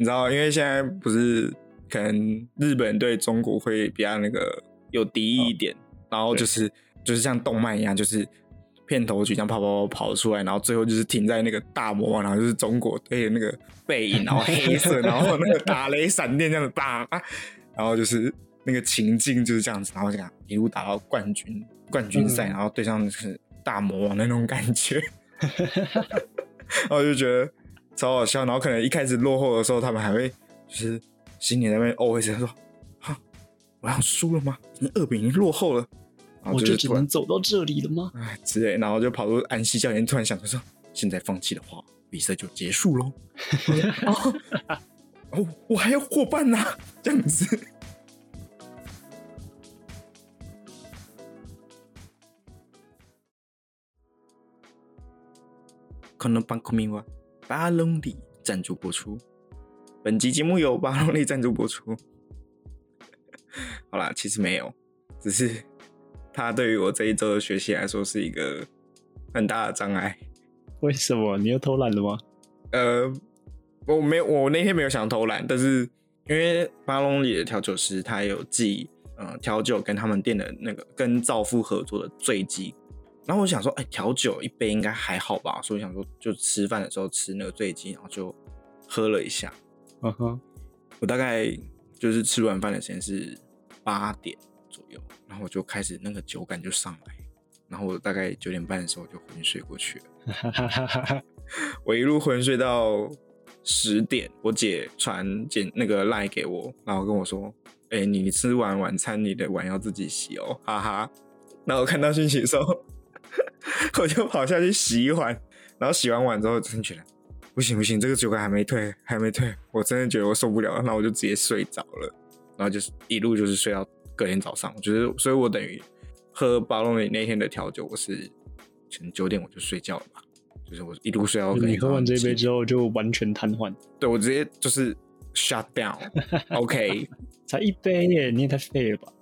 你知道，因为现在不是可能日本对中国会比较那个有敌意一点，然后就是就是像动漫一样，就是片头曲这样跑跑跑跑出来，然后最后就是停在那个大魔王，然后就是中国队的那个背影，然后黑色，然后那个打雷闪电这样子打，然后就是那个情境就是这样子，然后这样一路打到冠军冠军赛，然后对上是大魔王的那种感觉，然后就觉得超好笑，然后可能一开始落后的时候，他们还会就是心里那边 always 说，哈，我要输了吗？已经二比零落后了，我就只能走到这里了吗？哎之类，然后就跑出安西教练，突然想着说，现在放弃的话，比赛就结束喽。哦，哦，我还有伙伴呐、这样子。可能帮国民哇巴隆里赞助播出。本集节目由巴隆里赞助播出。好啦，其实没有，只是它对于我这一周的学习来说是一个很大的障碍。为什么你又偷懒了吗？呃，我没有，我那天没有想偷懒，但是因为巴隆里的调酒师他有寄呃调酒跟他们店的那个跟造富合作的醉鸡，然后我想说，哎、调酒一杯应该还好吧，所以我想说就吃饭的时候吃那个醉鸡，然后就喝了一下。嗯哼，我大概就是吃完饭的时间是八点左右，然后我就开始那个酒感就上来，然后我大概九点半的时候就昏睡过去了。我一路昏睡到十点，我姐传简那个赖给我，然后跟我说：“哎、你吃完晚餐，你的碗要自己洗哦，哈哈。”然后我看到讯息的时候，我就跑下去洗一碗，然后洗完碗之后，真的觉得不行不行，这个酒感还没退，还没退，我真的觉得我受不了了，那我就直接睡着了，然后就是一路就是睡到隔天早上，我觉得，所以我等于喝巴龙里那天的调酒，我是可能九点我就睡觉了吧。就是我一路睡到你喝完这一杯之后就完全瘫痪，对我直接就是 shut down，OK，才一杯耶，你也太废了吧？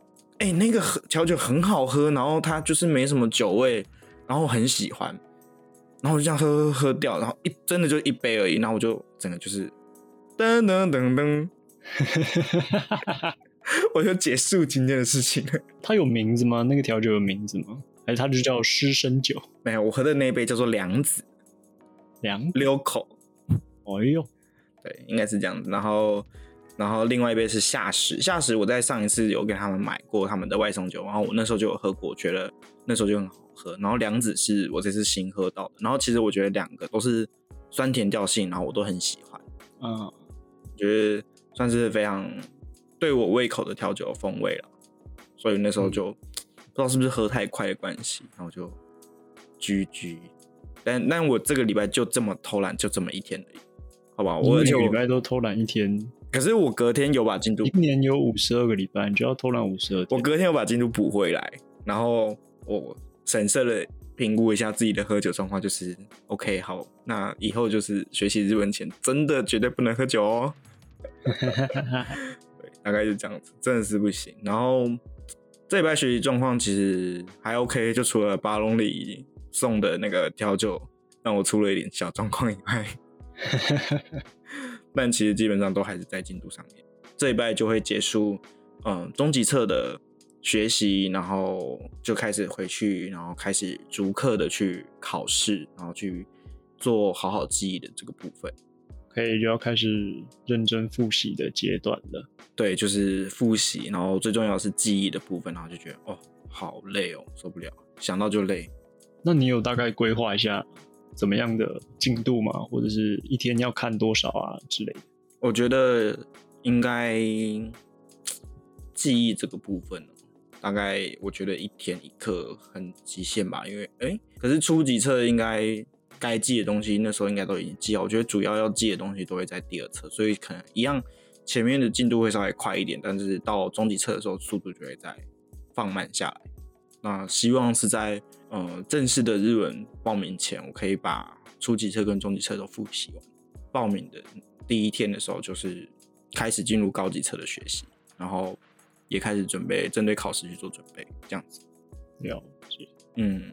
哎、那个喝调酒很好喝，然后它就是没什么酒味，然后我很喜欢，然后我就这样喝喝喝掉，然后一真的就一杯而已，然后我就整个就是噔噔噔噔，我就结束今天的事情了。它有名字吗？那个调酒有名字吗？还是它就叫湿身酒？没有，我喝的那一杯叫做凉子凉？溜口，哎呦，对，应该是这样子。然后，然后另外一杯是夏时，夏时我在上一次有给他们买过他们的外送酒，然后我那时候就有喝过，觉得那时候就很好喝。然后凉子是我这次新喝到的，然后其实我觉得两个都是酸甜调性，然后我都很喜欢，嗯，觉得算是非常对我胃口的调酒风味了。所以那时候就、不知道是不是喝太快的关系，然后就居居。但但我这个礼拜就这么偷懒，就这么一天而已，好吧？我每个礼拜都偷懒一天，可是我隔天有把进度一年有五十二个礼拜，你就要偷懒五十二天。我隔天有把进度补回来，然后我审慎的评估一下自己的喝酒状况，就是 OK 好，那以后就是学习日文前真的绝对不能喝酒哦。对，大概就这样子，真的是不行。然后这礼拜学习状况其实还 OK，就除了巴隆里送的那个调酒让我出了一点小状况以外，但其实基本上都还是在进度上面。这一拜就会结束，嗯，终极测的学习，然后就开始回去，然后开始逐课的去考试，然后去做好好记忆的这个部分。可以就要开始认真复习的阶段了。对，就是复习，然后最重要的是记忆的部分，然后就觉得哦，好累哦，受不了，想到就累。那你有大概规划一下怎么样的进度吗？或者是一天要看多少啊之类的？我觉得应该记忆这个部分哦，大概我觉得一天一课很极限吧，因为哎，可是初级册应该该记的东西那时候应该都已经记好，我觉得主要要记的东西都会在第二册，所以可能一样前面的进度会稍微快一点，但是到中级册的时候速度就会再放慢下来。那希望是在呃正式的日文报名前，我可以把初级册跟中级册都复习完。报名的第一天的时候，就是开始进入高级册的学习，然后也开始准备针对考试去做准备，这样子。了解。嗯，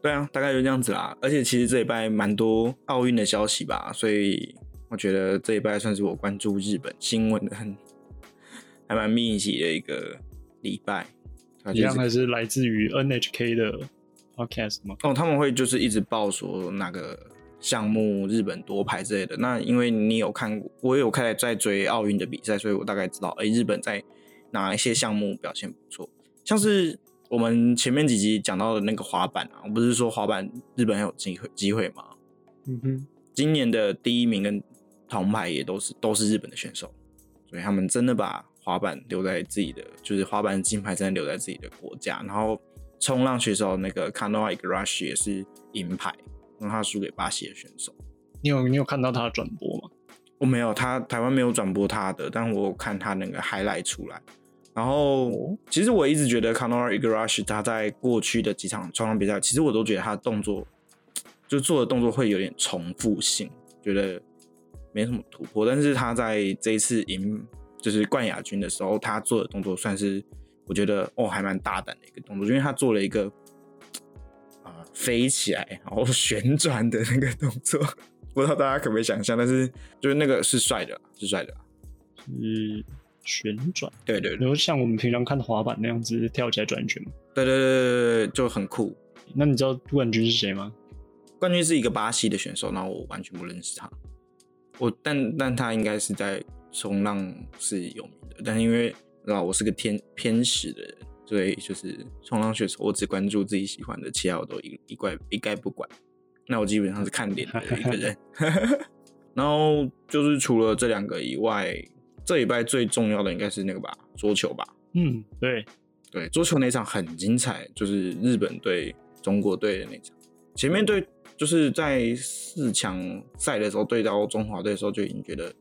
对啊，大概就这样子啦。而且其实这礼拜蛮多奥运的消息吧，所以我觉得这一拜算是我关注日本新闻的很还蛮密集的一个礼拜。一样还是来自于 NHK 的 podcast 吗？哦，他们会就是一直报说哪个项目日本夺牌之类的。那因为你有看过，我有开始在追奥运的比赛，所以我大概知道，哎，日本在哪一些项目表现不错。像是我们前面几集讲到的那个滑板啊，我不是说滑板日本很有机会机会吗？嗯哼，今年的第一名跟铜牌也都是都是日本的选手，所以他们真的把。滑板留在自己的，就是滑板金牌真的留在自己的国家。然后冲浪选手那个 Kanoa Igarashi 也是银牌，让他输给巴西的选手。你有你有看到他的转播吗？我没有，他台湾没有转播他的，但我看他那个 highlight 出来。然后其实我一直觉得 Kanoa Igarashi 他在过去的几场冲浪比赛，其实我都觉得他的动作就做的动作会有点重复性，觉得没什么突破。但是他在这一次赢。就是冠亚军的时候，他做的动作算是我觉得哦，还蛮大胆的一个动作，因为他做了一个啊飞起来然后旋转的那个动作，不知道大家可不可以想象，但是就是那个是帅的，是帅的，是旋转，对对，然后像我们平常看滑板那样子跳起来转一圈嘛，对对对对对，就很酷。那你知道冠军是谁吗？冠军是一个巴西的选手，然后我完全不认识他，我但但他应该是在。冲浪是有名的，但是因为啊，我是个偏偏食的人，所以就是冲浪选手，我只关注自己喜欢的，其他我都一一概一概不管。那我基本上是看脸的一个人。然后就是除了这两个以外，这礼拜最重要的应该是那个吧，桌球吧。嗯，对对，桌球那场很精彩，就是日本对中国队的那场。前面对就是在四强赛的时候对到中华队的时候就已经觉得。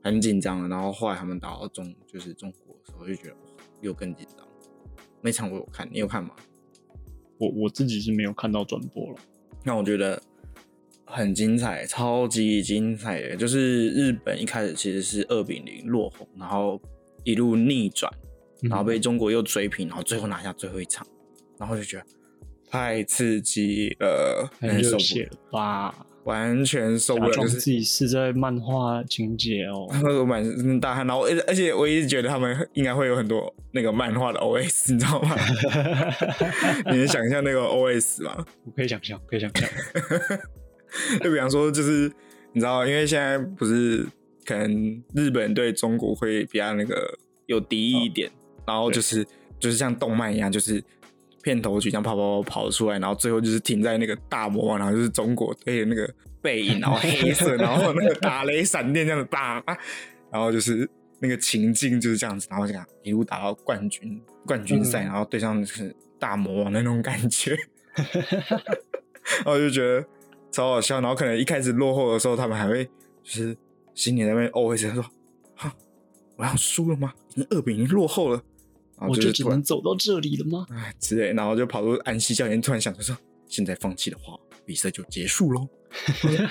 很紧张了，然后后来他们打到中就是中国的时候，就觉得又更紧张。那场我有看，你有看吗？我我自己是没有看到转播了。那我觉得很精彩，超级精彩的，就是日本一开始其实是二比零落后，然后一路逆转，然后被中国又追平，然后最后拿下最后一场，然后就觉得太刺激了，很热血吧。完全受不了，就是自己是在漫画情节哦，那个满身大汗，然后而而且我一直觉得他们应该会有很多那个漫画的 OS，你知道吗？你能想象那个 OS 吗？我可以想象，可以想象。就比方说，就是你知道，因为现在不是可能日本对中国会比较那个有敌意一点，然后就是就是像动漫一样，就是。片头曲这样跑跑跑跑出来，然后最后就是停在那个大魔王，然后就是中国队的那个背影，然后黑色，然后那个打雷闪电这样子打，然后就是那个情境就是这样子，然后这样一路打到冠军冠军赛，然后对上是大魔王那种感觉，然后就觉得超好笑。然后可能一开始落后的时候，他们还会就是心里那边 always 说：“哈，我要输了吗？已经二比零落后了。”我就只能走到这里了吗？哎，之类，然后就跑出安西教练，突然想着说：“现在放弃的话，比赛就结束喽。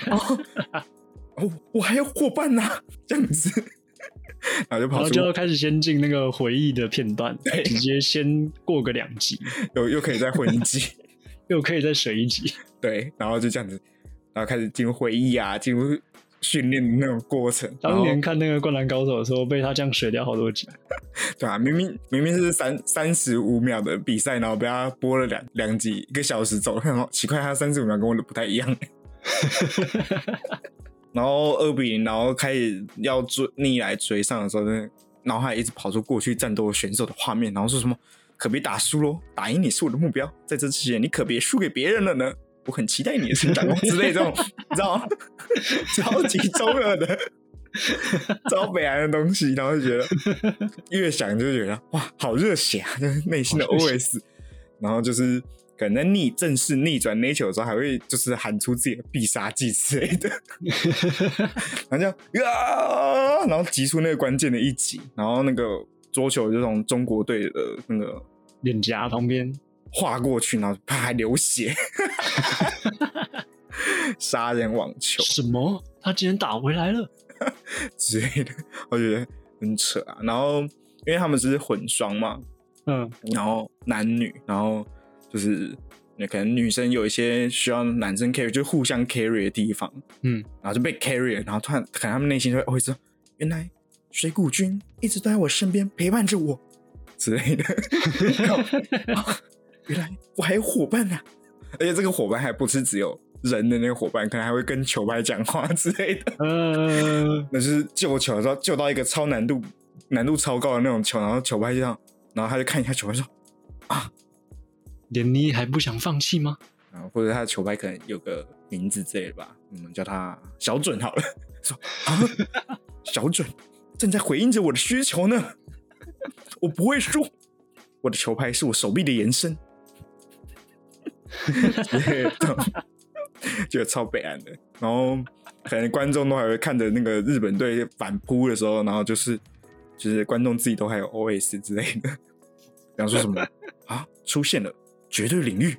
哦，我还有伙伴呢，这样子，然后就跑出，就要开始先进那个回忆的片段，直接先过个两集，又又可以再混一集，又可以再水一集，对，然后就这样子，然后开始进入回忆啊，进入。训练的那种过程，当年看那个《灌篮高手》的时候，被他这样水掉好多集，对啊，明明明明是三三十五秒的比赛，然后被他播了两两集，一个小时走，很奇怪，他三十五秒跟我的不太一样。然后二比零，然后开始要追逆来追上的时候，那脑海一直跑出过去战斗选手的画面，然后说什么可别打输喽，打赢你是我的目标，在这之前你可别输给别人了呢。我很期待你的成长之类这种，你知道吗？超级中二的、超北岸的东西，然后就觉得越想就觉得哇，好热血啊！就是内心的 OS，然后就是可能逆正式逆转 nature 的时候，还会就是喊出自己的必杀技之类的，然后就啊，然后击出那个关键的一击，然后那个桌球就从中国队的那个脸颊旁边。划过去，然后啪还流血，杀人网球。什么？他竟然打回来了？之类的，我觉得很扯啊。然后因为他们只是混双嘛，嗯，然后男女，然后就是那可能女生有一些需要男生 carry，就互相 carry 的地方，嗯，然后就被 carry 了，然后突然可能他们内心就会会说，原来水谷君一直都在我身边陪伴着我之类的，啊 原来我还有伙伴呐、而且这个伙伴还不是只有人的那个伙伴，可能还会跟球拍讲话之类的。嗯，那就是救球的时候救到一个超难度、难度超高的那种球，然后球拍就这样，然后他就看一下球拍说，啊连你还不想放弃吗？然后或者他的球拍可能有个名字之类的吧，我们叫他小准好了。说啊，小准正在回应着我的需求呢，我不会输，我的球拍是我手臂的延伸。之类的觉得超悲哀的，然后可能观众都还会看着那个日本队反扑的时候，然后就是就是观众自己都还有 OS 之类的，比方说什么？啊？出现了。绝对领域，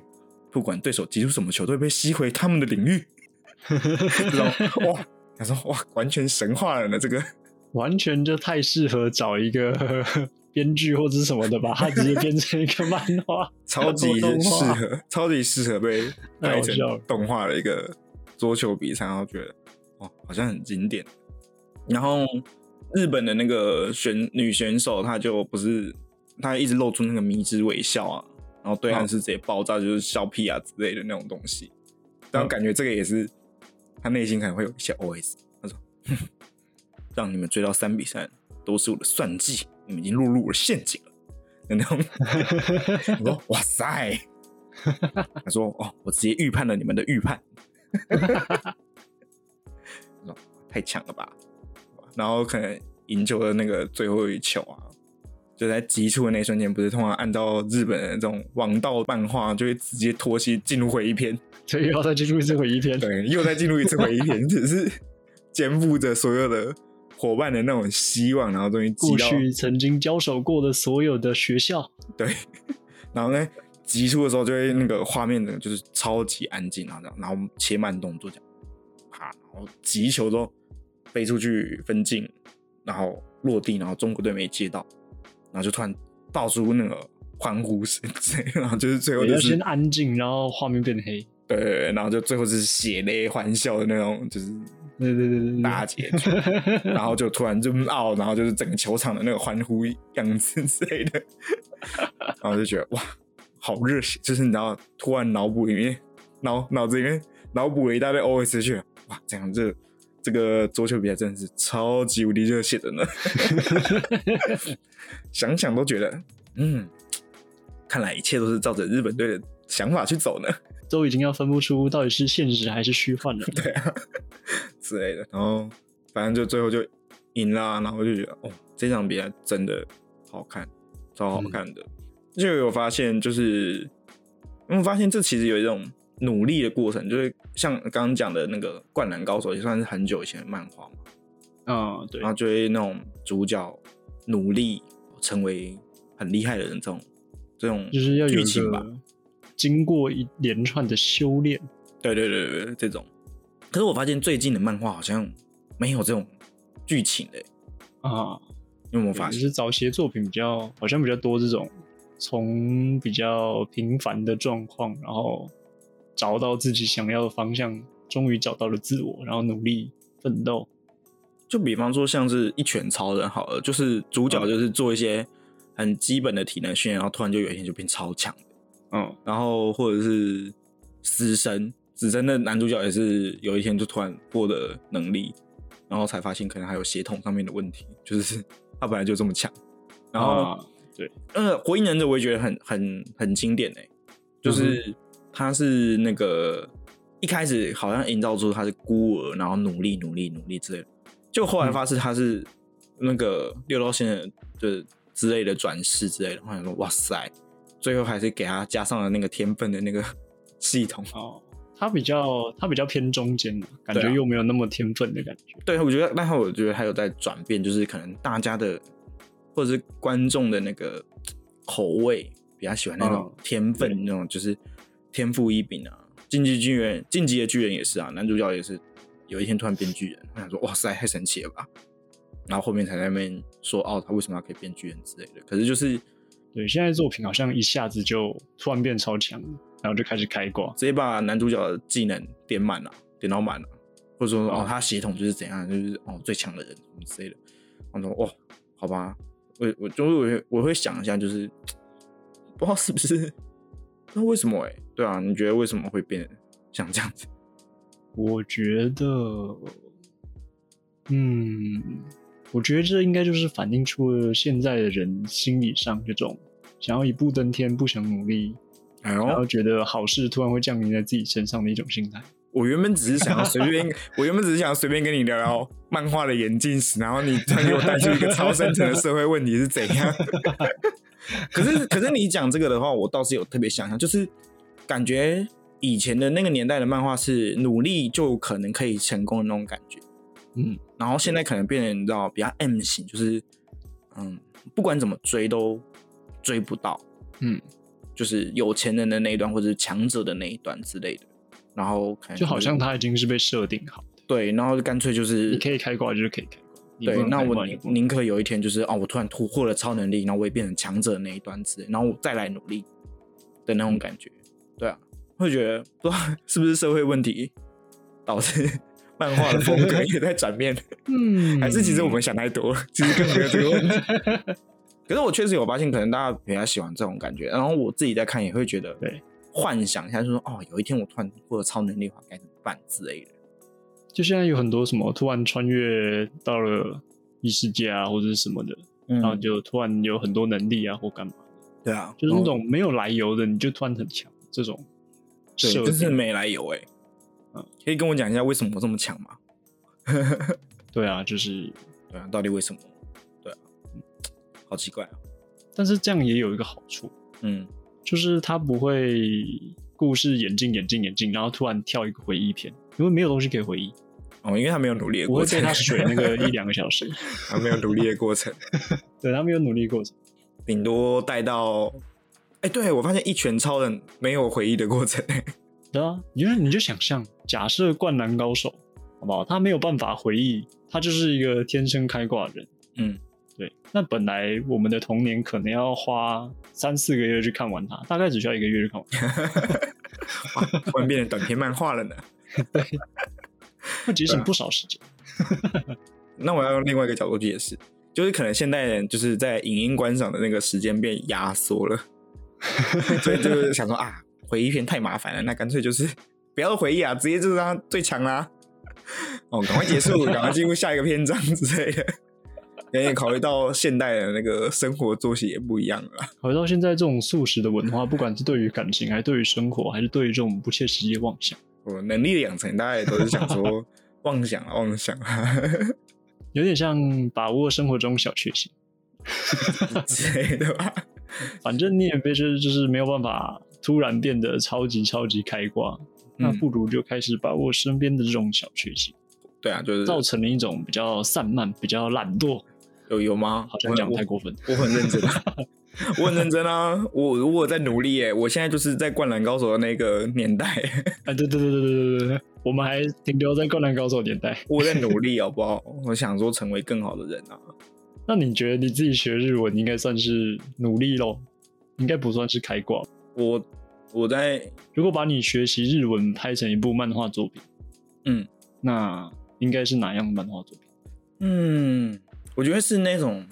不管对手击出什么球，都会被吸回他们的领域。这种哇，他说哇，完全神话了呢。这个。完全就太适合找一个 编剧或者是什么的，吧，他直接编成一个漫画，超级适合，超级适合被太拍成动画的一个桌球比赛，然后觉得哦，好像很经典。然后日本的那个选女选手，她就不是，她一直露出那个迷之微笑啊，然后对岸嗯是直接爆炸，就是笑屁啊之类的那种东西。但我感觉这个也是她内心可能会有一些 OS，她说：“哼让你们追到三比三都是我的算计，你们已经落入我的陷阱了。”的那种 我说哇塞，他说哦，我直接预判了你们的预判，说太强了吧，然后可能赢球的那个最后一球啊，就在急出的那一瞬间，不是通常按照日本的这种王道漫画，就会直接脱戏进入回忆篇，所以要再进入一次回忆篇。对，又再进入一次回忆篇，只是肩负着所有的伙伴的那种希望，然后终于过去曾经交手过的所有的学校，对，然后呢，急出的时候就会那个画面呢就是超级安静，然后这样，然后切慢动作这样，啪，然后急球之后飞出去分镜，然后落地，然后中国队没接到，然后就突然爆出那个欢呼声然后就是最后就是先安静，然后画面变黑。对，然后就最后是血泪欢笑的那种，就是对对对对对，大结局，然后就突然就傲，然后就是整个球场的那个欢呼样子之类的，然后就觉得哇，好热血！就是你知道，突然脑补里面脑脑子里面脑补了一大堆 OS 去，哇，这样这这个桌球比赛真的是超级无敌热血的呢，想想都觉得，嗯，看来一切都是照着日本队的想法去走呢。都已经要分不出到底是现实还是虚幻了。对啊 之类的，然后反正就最后就赢啦，然后就觉得哦，这场比赛真的好看，超好看的。就有发现，就是我们发现这其实有一种努力的过程，就是像刚刚讲的那个《灌篮高手》，也算是很久以前的漫画嘛，嗯，对然，后就会那种主角努力成为很厉害的人，这种这种就是要剧情吧，个经过一连串的修炼。对对对对对，这种。可是我发现最近的漫画好像没有这种剧情的、啊，你有没有发现？就是早期的作品比较好像比较多这种从比较平凡的状况，然后找到自己想要的方向，终于找到了自我，然后努力奋斗。就比方说像是一拳超人好了，就是主角就是做一些很基本的体能训练，然后突然就有一天就变超强的。嗯，然后或者是死神，死神的男主角也是有一天就突然获得能力，然后才发现可能还有血统上面的问题，就是 他本来就这么强。然后、啊对，呃，火影忍者我也觉得很很很经典诶、就是他是那个一开始好像营造出他是孤儿，然后努力努力努力之类的，就后来发现他是那个六道仙人的之类的转世之类的，我想说哇塞，最后还是给他加上了那个天分的那个 系统。哦，他比较他比较偏中间的感觉，又没有那么天分的感觉。对，我觉得，但是我觉得还有在转变，就是可能大家的或者是观众的那个口味比较喜欢那种嗯天分，那种就是天赋异禀啊。进击巨人，晋级的巨人也是啊，男主角也是有一天突然变巨人，我想说哇塞，太神奇了吧！然后后面才在那边说哦，他为什么要可以变巨人之类的。可是就是对，现在作品好像一下子就突然变超强了。然后就开始开挂。直接把男主角的技能点满了，点到满了，或者说哦，他血统就是怎样，就是哦最强的人什么之类的。我说哦，好吧，我我就会我会想一下，就是不知道是不是，那为什么哎？对啊，你觉得为什么会变像这样子？我觉得，嗯，我觉得这应该就是反映出了现在的人心理上这种想要一步登天、不想努力，然后觉得好事突然会降临在自己身上的一种心态。我原本只是想要随便，我原本只是想要随便跟你聊聊漫画的演进史，然后你突然给我带出一个超深层的社会问题是怎样？可是，可是你讲这个的话，我倒是有特别想象，就是感觉以前的那个年代的漫画是努力就可能可以成功的那种感觉，嗯，然后现在可能变成你知道比较 M 型，就是嗯，不管怎么追都追不到，嗯，就是有钱人的那一段或者是强者的那一段之类的。然后就好像他已经是被设定好的，对，然后干脆就是你可以开挂就是可以开挂，对，那我宁可有一天就是哦，我突然突破了超能力，然后我也变成强者的那一端之类，然后我再来努力的那种感觉，对啊，会觉得不知道 是不是社会问题导致漫画的风格也在转变，嗯，还是其实我们想太多了，其实根本没有这个问题。可是我确实有发现，可能大家比较喜欢这种感觉，然后我自己在看也会觉得对。幻想一下，就说哦，有一天我突然获得超能力的话，该怎么办之类的。就现在有很多什么突然穿越到了异世界啊，或者是什么的，然后就突然有很多能力啊，或干嘛？对啊，就是那种没有来由的，你就突然很强，这种。对，就是没来由哎。嗯，可以跟我讲一下为什么我这么强吗？对啊，就是对啊，到底为什么？对啊，好奇怪啊。但是这样也有一个好处，嗯。就是他不会故事演进演进演进，然后突然跳一个回忆片，因为没有东西可以回忆哦，因为他没有努力的过程，被他水那个一两个小时，他没有努力的过程，对他没有努力过程，顶多带到，哎，对我发现一拳超人没有回忆的过程，对啊，你就你就想象，假设灌篮高手，好不好？他没有办法回忆，他就是一个天生开挂的人，嗯。对，那本来我们的童年可能要花三四个月去看完它，大概只需要一个月就看完，突然变成短篇漫画了呢。对，会节省不少时间。那我要用另外一个角度去解释，就是可能现代人就是在影音观赏的那个时间变压缩了，所以就是想说啊，回忆篇太麻烦了，那干脆就是 不要回忆啊，直接就是让最强啦。哦，赶快结束，赶快进入下一个篇章之类的。也考虑到现代的那个生活作息也不一样了。考虑到现在这种素食的文化，不管是对于感情，还是对于生活，还是对于这种不切实际的妄想，我能力的养成，大家也都是想说 妄想啊，妄想啊，有点像把握生活中小确幸之类的吧。反正你也别是就是没有办法突然变得超级超级开挂，那不如就开始把握身边的这种小确幸。对啊，就是造成了一种比较散漫、比较懒惰。有有吗？好像讲太过分。我很认真，我很认真啊！我如果在努力耶，我现在就是在灌篮高手的那个年代。啊，对对对对对对对我们还停留在灌篮高手年代。我在努力，好不好？我想说成为更好的人啊。那你觉得你自己学日文应该算是努力咯？应该不算是开挂。我我在如果把你学习日文拍成一部漫画作品，嗯，那应该是哪样的漫画作品？嗯。我觉得是那种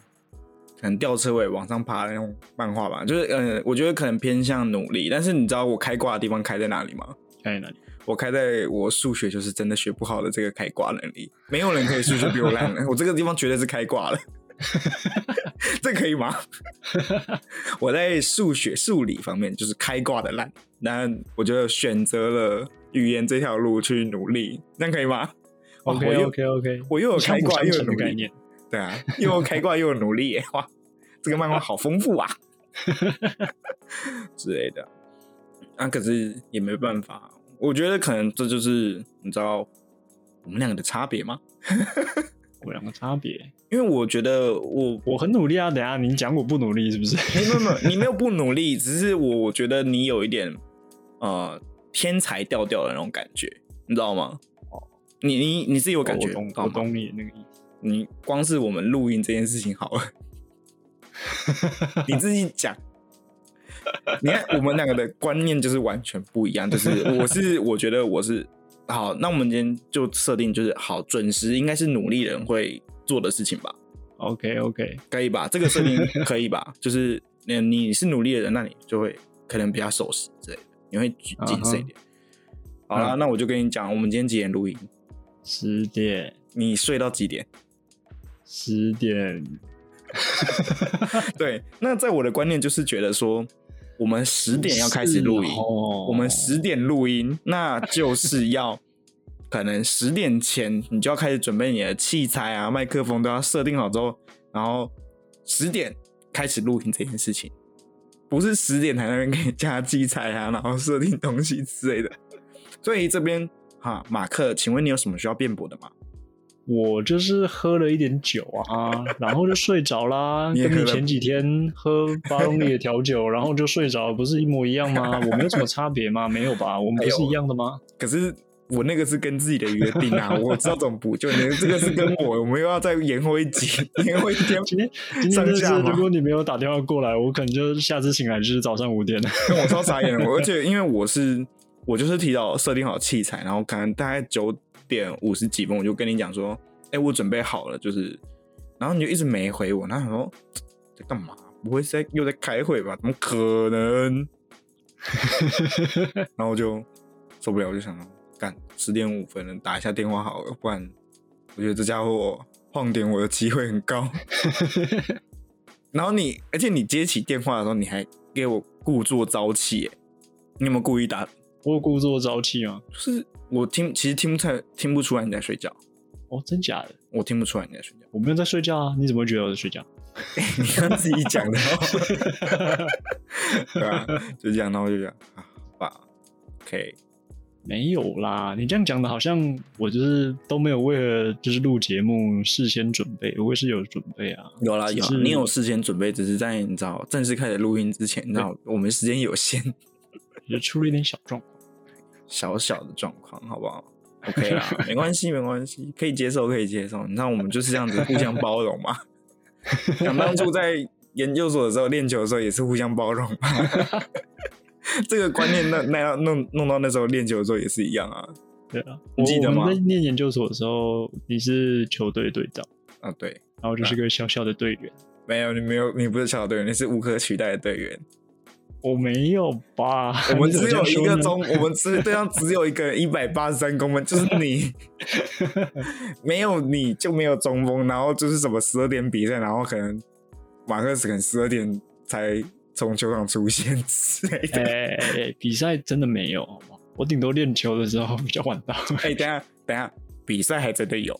可能吊车尾往上爬的那种漫画吧，就是嗯，我觉得可能偏向努力。但是你知道我开挂的地方开在哪里吗？开在哪里？我开在我数学就是真的学不好的这个开挂能力，没有人可以数学比我烂。我这个地方绝对是开挂了，这可以吗？我在数学数理方面就是开挂的烂，那我就选择了语言这条路去努力，这样可以吗？OK OK OK，我又有开挂又有努力。对啊，又有开挂又有努力，哇，这个漫画好丰富啊，之类的。啊，可是也没办法，我觉得可能这就是你知道我们两个的差别吗？我两个差别，因为我觉得我我很努力啊。等下你讲我不努力是不是？没有没有，你没有不努力，只是我我觉得你有一点呃天才调调的那种感觉，你知道吗？哦，你你你自己有感觉，我懂你那个意思。你光是我们录音这件事情好了，你自己讲，你看我们两个的观念就是完全不一样，就是我是我觉得我是好，那我们今天就设定就是好准时应该是努力人会做的事情吧。OK OK，可以吧？这个设定 可以吧？就是你你是努力的人，那你就会可能比较守时之类的，你会谨谨慎一点。好啦，嗯那我就跟你讲，我们今天几点录音？十点你睡到几点？十点，对，那在我的观念就是觉得说，我们十点要开始录音，哦我们十点录音，那就是要可能十点前你就要开始准备你的器材啊，麦克风都要设定好之后，然后十点开始录音这件事情，不是十点才那边给你加器材啊，然后设定东西之类的。所以这边哈，马克，请问你有什么需要辩驳的吗？我就是喝了一点酒啊，然后就睡着啦，跟你前几天喝巴 隆里的调酒，然后就睡着，不是一模一样吗？我没有什么差别吗？没有吧？我们不是一样的吗？可是我那个是跟自己的约定啊，我知道怎么补救。你这个是跟我，我们又要再延后一集，延后一天。今天今天就是，上架如果你没有打电话过来，我可能就下次醒来就是早上五点了。我超傻眼了，我而且 因为我是我就是提早设定好器材，然后可能大概九点五十几分我就跟你讲说，哎、我准备好了，就是，然后你就一直没回我，然后想说在干嘛？不会是在又在开会吧？怎么可能？然后我就受不了，我就想干十点五分了，打一下电话好了，不然我觉得这家伙晃点我的机会很高。然后你，而且你接起电话的时候，你还给我故作朝气，耶你有没有故意打？我有故作朝气吗？就是我听，其实听不太听不出来你在睡觉，哦，真假的？我听不出来你在睡觉。我没有在睡觉啊，你怎么会觉得我在睡觉？你刚自己讲的、哦，对啊，就这样，然后就这样啊，好吧，OK，没有啦，你这样讲的好像我就是都没有为了就是录节目事先准备，我也是有准备啊。有啦有你有事先准备，只是在你知道正式开始录音之前，你知道我们时间有限，就出了一点小状况。小小的状况，好不好？OK 啦，没关系，没关系，可以接受，可以接受。你知道我们就是这样子互相包容嘛。想当初在研究所的时候练球的时候也是互相包容嘛。这个观念那那要弄弄到那时候练球的时候也是一样啊。对啊，你记得吗在念研究所的时候，你是球队队长，啊，对，然后就是个小小的队员。没有你没有你不是小队员，你是无可取代的队员。我没有吧？我们 只有一个中，我们只对上只有一个一百八十三公分，就是你，没有你就没有中锋，然后就是什么十二点比赛，然后可能马克思可能十二点才从球场出现之类的。比赛真的没有？我顶多练球的时候比较晚到。哎、等下等下，比赛还真的有，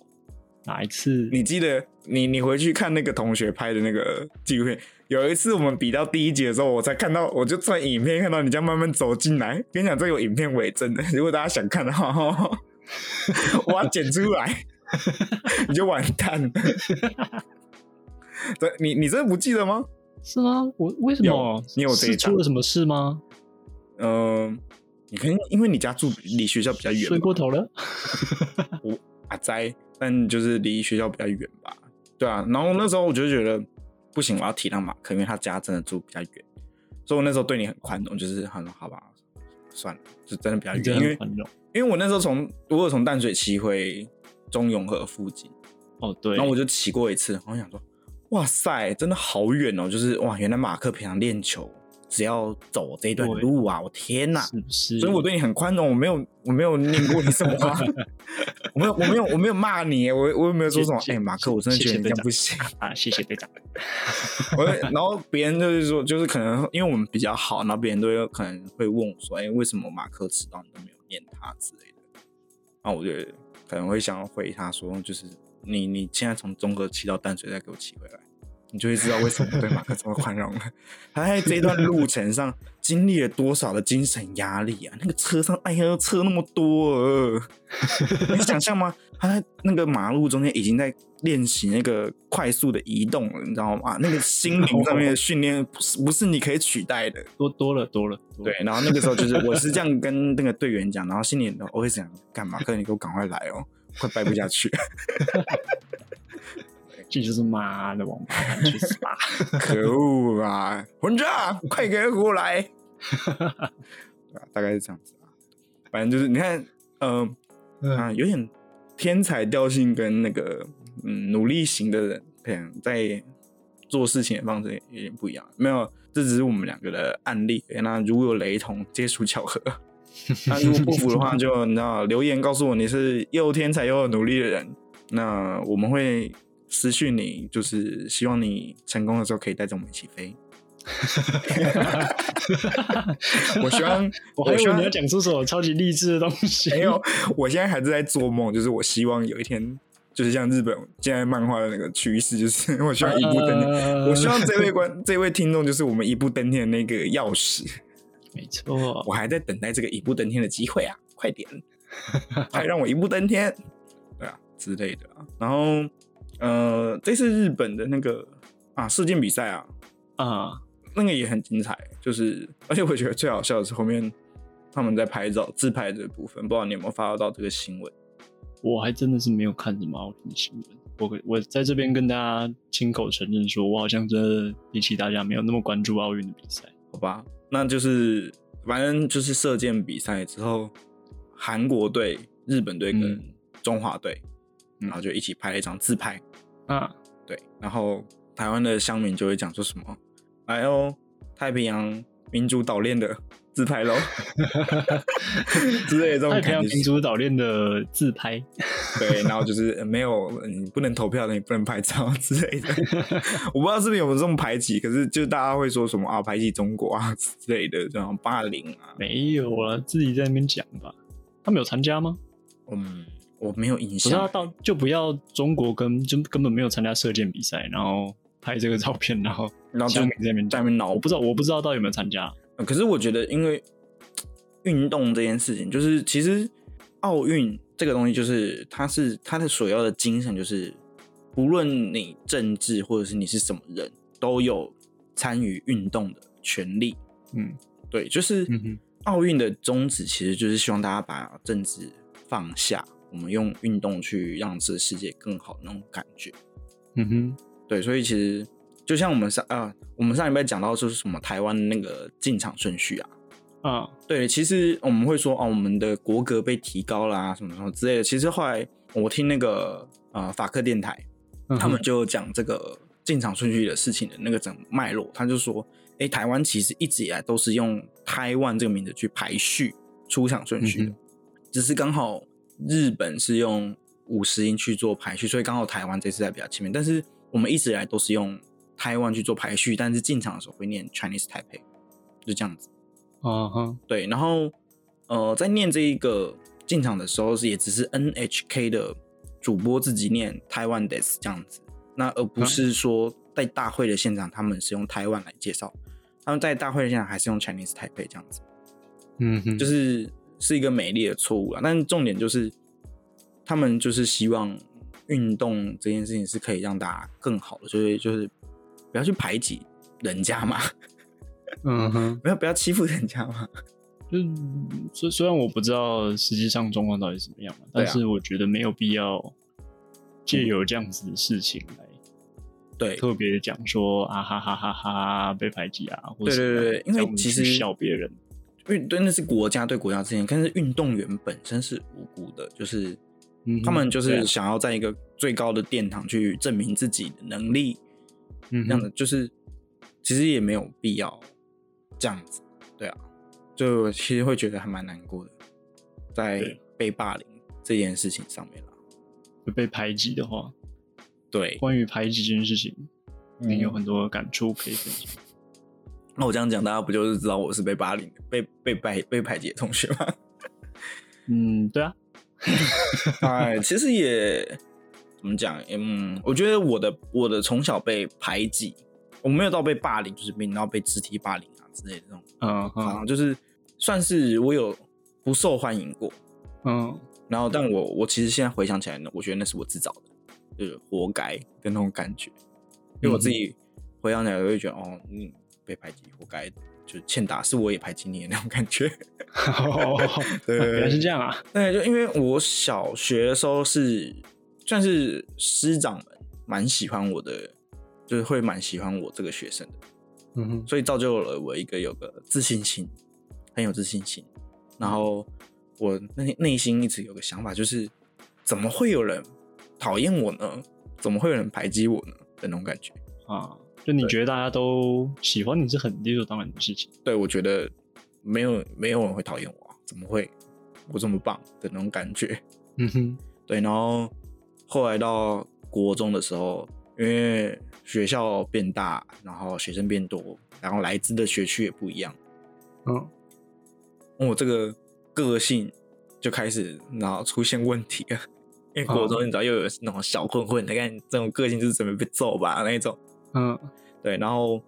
哪一次？你记得你你回去看那个同学拍的那个纪录片，有一次我们比到第一集的时候，我才看到，我就在影片看到你这样慢慢走进来。跟你讲，这有影片为证的，如果大家想看的话，我要剪出来，你就完蛋了。对，你你真的不记得吗？是吗？我为什么有？你有这一出了什么事吗？嗯、你可能因为你家住离学校比较远睡吧，过头了？我阿斋，但就是离学校比较远吧。对啊，然后那时候我就觉得不行，我要体谅马克，因为他家真的住比较远，所以我那时候对你很宽容，就是很好吧，算了，就真的比较远，因为。因为我那时候从我有从淡水骑回中永和附近，哦，对，然后我就骑过一次，然后我想说，哇塞，真的好远哦！就是哇，原来马克平常练球只要走这一段路啊，我天哪！是不是？所以我对你很宽容，我没有我没有念过你什么话，我没有我没有我没有骂你，我我也没有说什么，谢哎、马克，我真的觉得你这样不行。啊，谢谢队长。我然后别人就是说，就是可能因为我们比较好，然后别人都有可能会问我说，哎、为什么马克迟到你都没有念他之类的？然后我就可能会想要回他说，就是你你现在从中和骑到淡水再给我骑回来，你就会知道为什么我对马克这么宽容了。他在这段路程上经历了多少的精神压力啊！那个车上，哎呀，车那么多、呃，你想象吗？他在那个马路中间已经在练习那个快速的移动了，你知道吗？那个心灵上面的训练不是不是你可以取代的。多多了多了，多了对，然后那个时候就是我是这样跟那个队员讲，然后心里我会想，干嘛？哥，你给我赶快来哦，快掰不下去。对这就是妈的王八蛋，去死吧！可恶啊！混账，快给我来！对啊，大概是这样子啊。反正就是你看，呃，啊，有点天才调性跟那个嗯努力型的人，可能在做事情的方式有点不一样。没有，这只是我们两个的案例。那如果有雷同，皆属巧合。那如果不服的话，就你知道留言告诉我你是又天才又努力的人。那我们会私讯你，就是希望你成功的时候可以带着我们一起飞。我希望，我还以为你要讲出什么超级励志的东西。没有，我现在还是在做梦，就是我希望有一天，就是像日本现在漫画的那个趋势，就是我希望一步登天。我希望这位观，这位听众就是我们一步登天的那个钥匙。没错，我还在等待这个一步登天的机会啊！快点，快让我一步登天，对啊之类的啊。然后，呃，这次日本的那个啊射箭比赛啊啊，那个也很精彩。就是，而且我觉得最好笑的是后面他们在拍照自拍这部分，不知道你有没有发到这个新闻？我还真的是没有看什么奥运新闻。我我在这边跟大家亲口承认说，我好像真的比起大家没有那么关注奥运的比赛，好吧？那就是反正就是射箭比赛之后，韩国队、日本队跟中华队，然后就一起拍了一张自拍。啊，对，然后台湾的乡民就会讲说什么：“哎呦，太平洋民主岛链的。”自拍喽，之类的这种太平洋民主岛链的自拍，对，然后就是没有你不能投票的，你不能拍照之类的。我不知道是不是有没有这么排挤，可是就大家会说什么啊，排挤中国啊之类的这种霸凌啊，没有啊，自己在那边讲吧。他们有参加吗？嗯，我没有印象。到就不要中国跟就根本没有参加射箭比赛，然后拍这个照片，然后然后在那边在那边闹，我不知道我不知道到底有没有参加。可是我觉得，因为运动这件事情，就是其实奥运这个东西，就是它是它的所要的精神，就是不论你政治或者是你是什么人，都有参与运动的权利。嗯，对，就是奥运的宗旨，其实就是希望大家把政治放下，我们用运动去让这个世界更好那种感觉。嗯哼，对，所以其实。就像我们上啊，我们上礼拜讲到就是什么台湾那个进场顺序啊，啊，对，其实我们会说哦，我们的国格被提高啦，什么什么之类的。其实后来我听那个呃法克电台，他们就讲这个进场顺序的事情的那个整脉络，他就说，哎，台湾其实一直以来都是用台湾这个名字去排序出场顺序的，只是刚好日本是用五十音去做排序，所以刚好台湾这次在比较前面，但是我们一直以来都是用。台湾去做排序，但是进场的时候会念 Chinese Taipei，就这样子。啊哈，对，然后呃，在念这一个进场的时候，是也只是 NHK 的主播自己念台湾 des 这样子，那而不是说在大会的现场他们是用台湾来介绍，他们在大会的现场还是用 Chinese Taipei 这样子。嗯哼，就是是一个美丽的错误啊，但重点就是他们就是希望运动这件事情是可以让大家更好的，所以就是。不要去排挤人家嘛，嗯哼，不要不要欺负人家嘛。就虽虽然我不知道实际上状况到底怎么样嘛，但是我觉得没有必要借由这样子的事情来对特别讲说啊哈哈哈哈被排挤啊，或者对对对，因为其实笑别人，因为对那是国家对国家之间，但是运动员本身是无辜的，就是他们就是想要在一个最高的殿堂去证明自己的能力。嗯，这样的就是其实也没有必要这样子，对啊，就其实会觉得还蛮难过的，在被霸凌这件事情上面啦，被排挤的话，对，关于排挤这件事情，你有很多感触可以分享。那我这样讲，大家不就是知道我是被霸凌、被被排被排挤的同学吗？嗯，对啊，哎，其实也。怎么讲？嗯，我觉得我的我的从小被排挤，我没有到被霸凌，就是被然后被肢体霸凌啊之类的这种，嗯，好像就是算是我有不受欢迎过，嗯，然后但我我其实现在回想起来呢，我觉得那是我自找的，就是活该的那种感觉，因为我自己回想起来，我会觉得哦，嗯，被排挤活该，就欠打是我也排挤你的那种感觉，对，原来是这样啊，对，就因为我小学的时候是。算是师长们蛮喜欢我的，就是会蛮喜欢我这个学生的，嗯哼，所以造就了我一个有个自信心，很有自信心。然后我内内心一直有个想法，就是怎么会有人讨厌我呢？怎么会有人排挤我呢？的那种感觉。啊，就你觉得大家都喜欢你是很理所当然的事情。对我觉得没有没有人会讨厌我、啊，怎么会我这么棒的那种感觉？嗯哼，对，然后后来到国中的时候，因为学校变大，然后学生变多，然后来自的学区也不一样，嗯，我这个个性就开始然后出现问题了。因为国中你知道又有那种小混混，你看这种个性就是准备被揍吧那一种。嗯，对，然后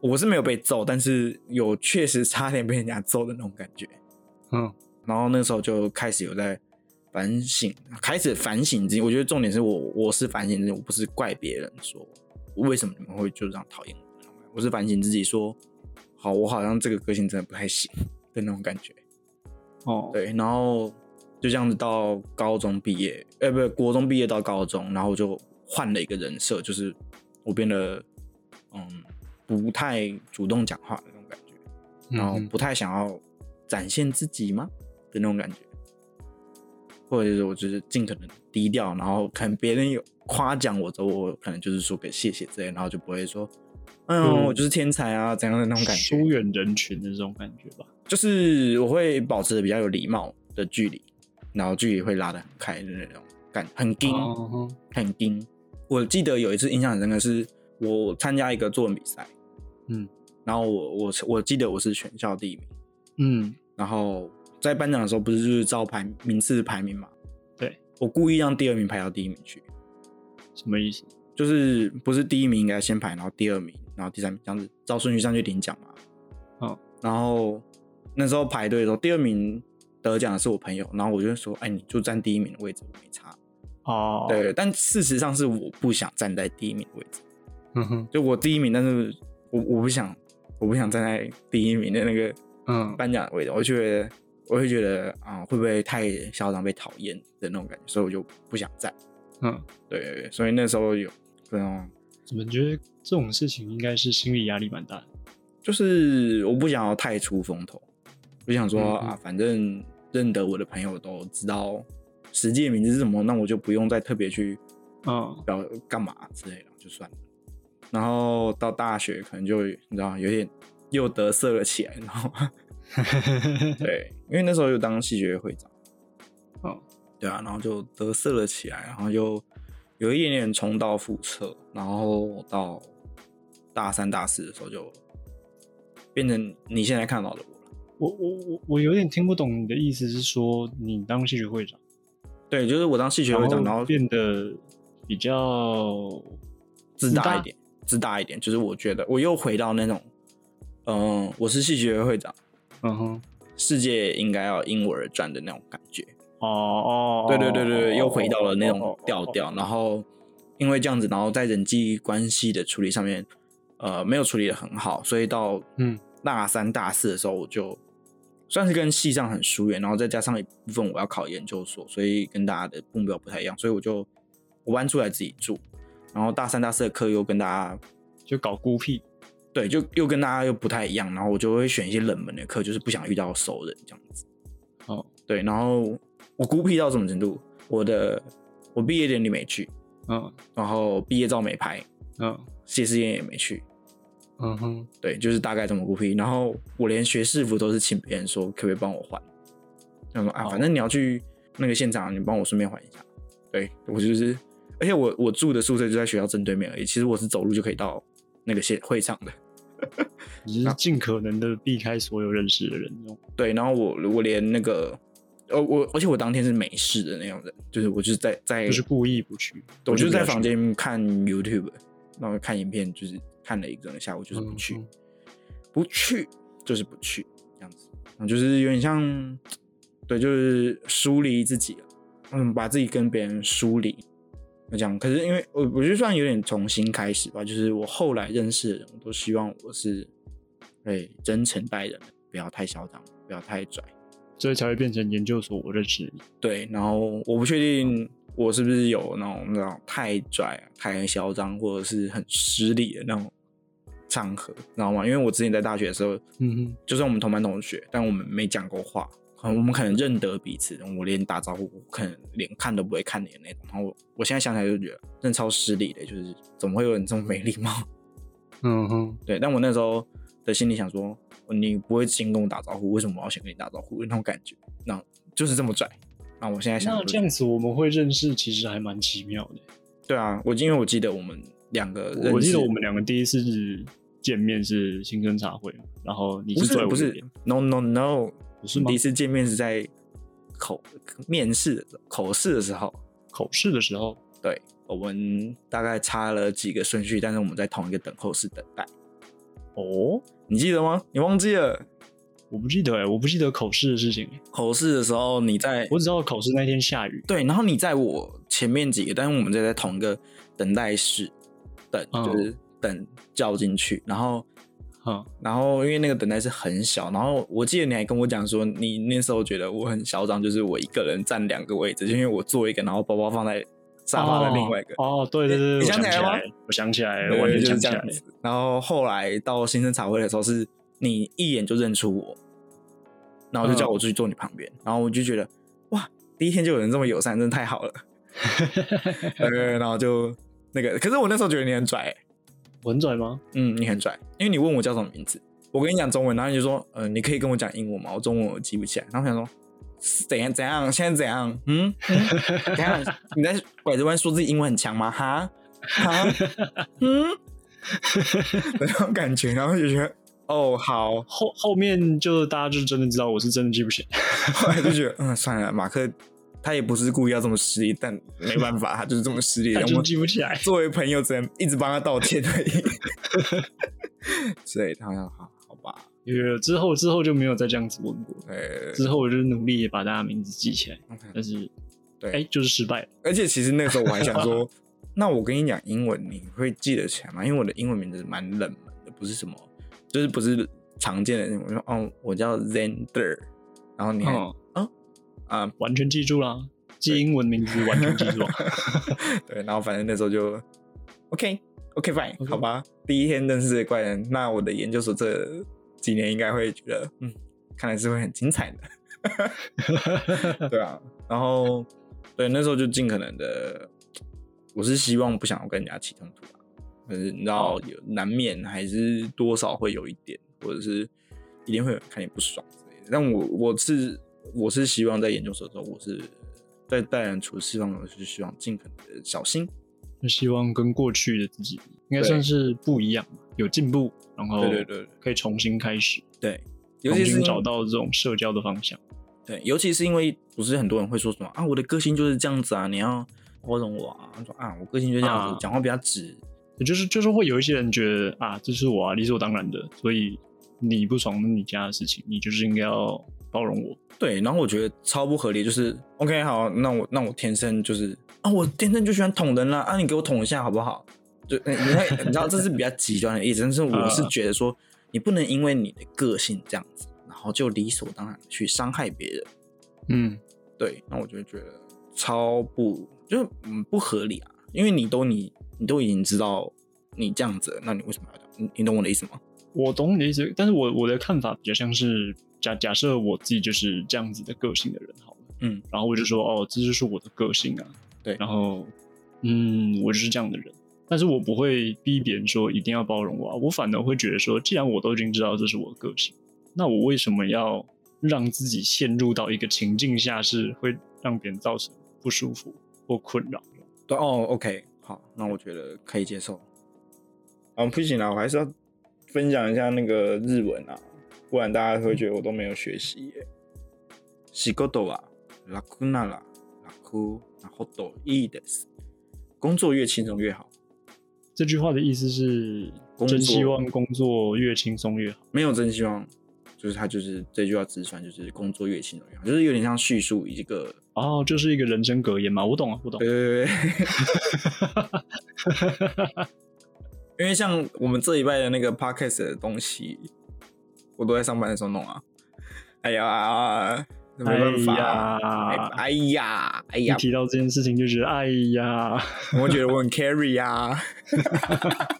我是没有被揍，但是有确实差点被人家揍的那种感觉。嗯，然后那时候就开始有在反省，开始反省自己。我觉得重点是我我是反省自己，我不是怪别人说为什么你们会就这样讨厌我，我是反省自己说，好，我好像这个个性真的不太行的那种感觉。哦，，对，然后就这样子到高中毕业，呃，不，国中毕业到高中，然后就换了一个人设，就是我变得嗯不太主动讲话的那种感觉。然后嗯不太想要展现自己吗的那种感觉，或者是我就是尽可能低调，然后可能别人有夸奖我之后，我可能就是说个谢谢之类，然后就不会说，嗯，嗯我就是天才啊怎样的那种感觉，疏远人群的这种感觉吧。就是我会保持的比较有礼貌的距离，然后距离会拉得很开的那种感，很硬，哦哼很硬。我记得有一次印象很深刻，是我参加一个作文比赛，嗯然后我我我记得我是全校第一名。嗯，然后在颁奖的时候不是就是照排名次排名嘛？对，我故意让第二名排到第一名去，什么意思？就是不是第一名应该先排，然后第二名，然后第三名这样子照顺序上去领奖嘛。哦，然后那时候排队的时候，第二名得奖的是我朋友，然后我就说，哎，你就站第一名的位置，我没差。哦，，对，但事实上是我不想站在第一名的位置，嗯哼，就我第一名，但是我我不想，我不想站在第一名的那个嗯。颁奖的位置，我就觉得我会觉得啊、会不会太嚣张被讨厌的那种感觉，所以我就不想站。嗯，对对对，所以那时候有这种，怎么觉得这种事情应该是心理压力蛮大的？就是我不想要太出风头，我想说、嗯嗯啊，反正认得我的朋友都知道实际的名字是什么，那我就不用再特别去嗯表干嘛之类的，就算了。然后到大学可能就你知道有点又得瑟了起来，然后 对，因为那时候又当戏学会会长。哦，对啊，然后就得瑟了起来，然后就有一点点重蹈覆辙，然后到大三、大四的时候就变成你现在看到的我了。我我我我有点听不懂你的意思，是说你当戏学会长，对，就是我当戏学会长，然后变得比较自大一点，自大一点，就是我觉得我又回到那种，嗯、我是戏学会会长，嗯哼，世界应该要因我而转的那种感觉。哦哦，对对对对对，又回到了那种哦调。调。然后因为这样子，然后在人际关系的处理上面，呃，没有处理的很好，所以到嗯大三大四的时候，我就算是跟系上很疏远，然后再加上一部分我要考研究所，所以跟大家的目标不太一样，所以我就我搬出来自己住。然后大三大四的课又跟大家就搞孤僻，对，就又跟大家又不太一样，然后我就会选一些冷门的课，就是不想遇到熟人这样子。哦，对，然后我孤僻到什么程度？我的我毕业典礼没去，嗯然后毕业照没拍，嗯谢师宴也没去，嗯哼，对，就是大概这么孤僻。然后我连学士服都是请别人说可不可以帮我换，他说啊，哦反正你要去那个现场，你帮我顺便换一下。对我就是，而且我我住的宿舍就在学校正对面而已，其实我是走路就可以到那个现会场的。你是尽可能的避开所有认识的人，对，然后我我连那个，呃，我而且我当天是没事的那种人，就是我就是在在就是故意不去。我就是在房间看 YouTube，然后看影片，就是看了一整个下午，就是不去，嗯不去就是不去，这样子，然后就是有点像，对，就是疏离自己了，嗯，把自己跟别人疏离，那这样。可是因为我我就算有点重新开始吧，就是我后来认识的人，我都希望我是，对，真诚待人，不要太嚣张，不要太拽。所以才会变成研究所。我认识你，对，然后我不确定我是不是有那种那种太拽、太嚣张，或者是很失礼的那种场合，知道吗？因为我之前在大学的时候，嗯哼，就算我们同班同学，但我们没讲过话，可能我们可能认得彼此，我连打招呼我可能连看都不会看你的那种。然后我我现在想起来就觉得真的超失礼的，就是怎么会有人这么没礼貌？嗯哼，对，但我那时候的心里想说，你不会先跟我打招呼，为什么我要先跟你打招呼？那种感觉，那就是这么拽。那我现在想，那这样子我们会认识，其实还蛮奇妙的。对啊，我因为我记得我们两个，我记得我们两个第一次见面是新生茶会，然后你不是不是，no no no，不是吗？第一次见面是在口面试口试的时候，口试的时候，对我们大概差了几个顺序，但是我们在同一个等候室等待。哦，你记得吗？你忘记了？我不记得哎，我不记得口试的事情。口试的时候你在，我只知道口试那天下雨。对，然后你在我前面几个，但是我们在在同一个等待室等，就是等叫进去。然后，嗯，然后因为那个等待室很小，然后我记得你还跟我讲说，你那时候觉得我很嚣张，就是我一个人占两个位置，就因为我坐一个，然后包包放在沙发的另外一个。哦，对对对，你想起来吗？我想起来了，完全想起来。然后后来到新生茶会的时候，是你一眼就认出我。然后就叫我出去坐你旁边，然后我就觉得哇，第一天就有人这么友善，真的太好了。对，然后就那个，可是我那时候觉得你很拽，我很拽吗？嗯，你很拽，因为你问我叫什么名字，我跟你讲中文，然后你就说，呃，你可以跟我讲英文吗？我中文我记不起来。然后我想说，怎样怎样，现在怎样？嗯，怎样？你在拐着弯说自己英文很强吗？哈哈，嗯，那种感觉，然后就觉得。哦，好，后后面就大家就真的知道我是真的记不起来，后来就觉得，嗯，算了，马克他也不是故意要这么失礼，但没办法，他就是这么失礼，他就记不起来。作为朋友，只能一直帮他道歉而已。所以他要好好吧，因为之后之后就没有再这样子问过。对，之后我就努力把大家名字记起来，但是对，哎，就是失败了。而且其实那时候我还想说，那我跟你讲英文，你会记得起来吗？因为我的英文名字蛮冷门的，不是什么。就是不是常见的那种，我说哦，我叫 Zender，然后你啊啊，完全记住了，记英文名字完全记住。对，然后反正那时候就 OK OK fine，好吧。第一天认识的怪人，那我的研究所这几年应该会觉得，嗯，看来是会很精彩的。对啊，然后对那时候就尽可能的，我是希望不想要跟人家起冲突。可是你知道，有难免还是多少会有一点，或者是一定会有人看你不爽之类的。但我我是我是希望在研究所的时候，我是在待人处事方面是希望尽可能的小心，希望跟过去的自己应该算是不一样，有进步，然后对对对，可以重新开始，对，尤其是找到这种社交的方向。对，尤其是因为不是很多人会说什么啊，我的个性就是这样子啊，你要包容我啊，说啊，我个性就这样子，讲话比较直。就是就是会有一些人觉得啊，这是我啊，理所当然的，所以你不爽那你家的事情，你就是应该要包容我。对，然后我觉得超不合理，就是 OK 好，那我那我天生就是啊，我天生就喜欢捅人啦，啊，你给我捅一下好不好？就你看，你知道这是比较极端的意思，但是我是觉得说，你不能因为你的个性这样子，然后就理所当然去伤害别人。嗯，对，那我就觉得超不就是嗯不合理啊，因为你都你。你都已经知道你这样子，那你为什么要讲？你你懂我的意思吗？我懂你的意思，但是我我的看法比较像是假假设我自己就是这样子的个性的人好了，嗯，然后我就说哦，这就是我的个性啊，对，然后嗯，我就是这样的人，但是我不会逼别人说一定要包容我，啊，我反而会觉得说，既然我都已经知道这是我的个性，那我为什么要让自己陷入到一个情境下是会让别人造成不舒服或困扰？对哦，OK。好，那我觉得可以接受。啊，不行啊，我还是要分享一下那个日文啊，不然大家会觉得我都没有学习耶。仕事は楽なら楽なほどいいです。工作越轻松越好。这句话的意思是真希望工作越轻松越好。没有真希望，就是他就是这句话直传，就是工作越轻松越好，就是有点像叙述一个。 哦，就是一个人生格言嘛，我懂啊，我懂。对对对，因为像我们这一拜的那个 podcast 的东西，我都在上班的时候弄啊。哎呀，没办法，哎呀，哎呀，哎呀，一提到这件事情就觉得哎呀，我觉得我很 carry 呀。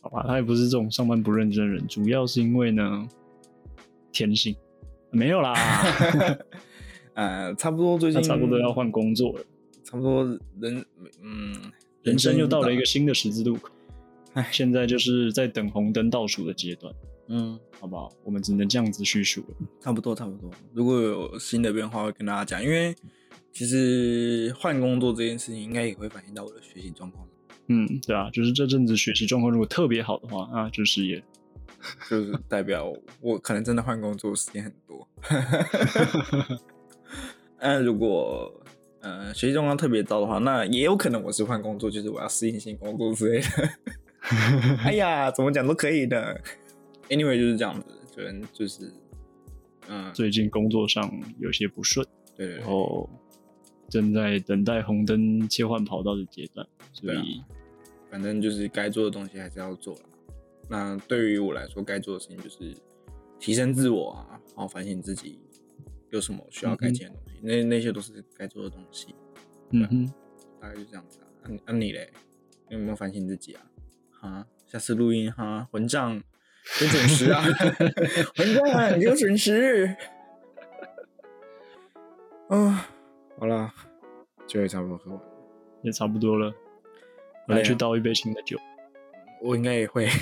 好吧，他也不是这种上班不认真的人，主要是因为呢天性没有啦，呃，差不多最近差不多要换工作了，差不多人嗯，人生又到了一个新的十字路口，哎，现在就是在等红灯倒数的阶段，嗯，好不好？我们只能这样子叙述了，差不多差不多。如果有新的变化，会跟大家讲，因为其实换工作这件事情，应该也会反映到我的学习状况。嗯，对啊，就是这阵子学习状况如果特别好的话，啊，就是也，就是代表我可能真的换工作时间很多。嗯，如果呃学习状况特别糟的话，那也有可能我是换工作，就是我要适应新工作之类的。哎呀，怎么讲都可以的。Anyway，就是这样子，可能就是嗯，最近工作上有些不顺，对对，然后正在等待红灯切换跑道的阶段，所以。反正就是该做的东西还是要做了。那对于我来说，该做的事情就是提升自我啊，然后反省自己有什么需要改进的东西。那那些都是该做的东西。嗯哼，大概就这样子啊。那那你嘞，你有没有反省自己啊？啊，下次录音哈，混账，别准时啊！混账，给我准时。啊，好了，酒也差不多喝完了，也差不多了。我来去倒一杯新的酒，我应该也会。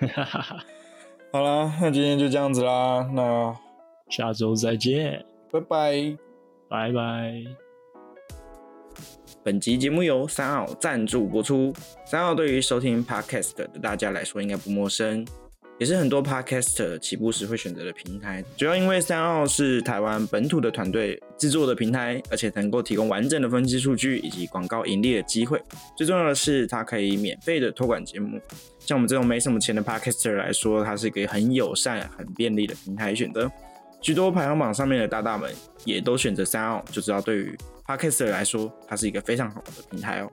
好了，那今天就这样子啦，那下周再见，拜拜，拜拜。本集节目由三奥赞助播出，三奥对于收听 Podcast 的大家来说应该不陌生。也是很多 Podcaster 起步时会选择的平台，主要因为三奥是台湾本土的团队制作的平台，而且能够提供完整的分析数据以及广告盈利的机会。最重要的是，它可以免费的托管节目。像我们这种没什么钱的 Podcaster 来说，它是一个很友善、很便利的平台选择。许多排行榜上面的大大们也都选择三奥，就知道对于 Podcaster 来说，它是一个非常好的平台哦。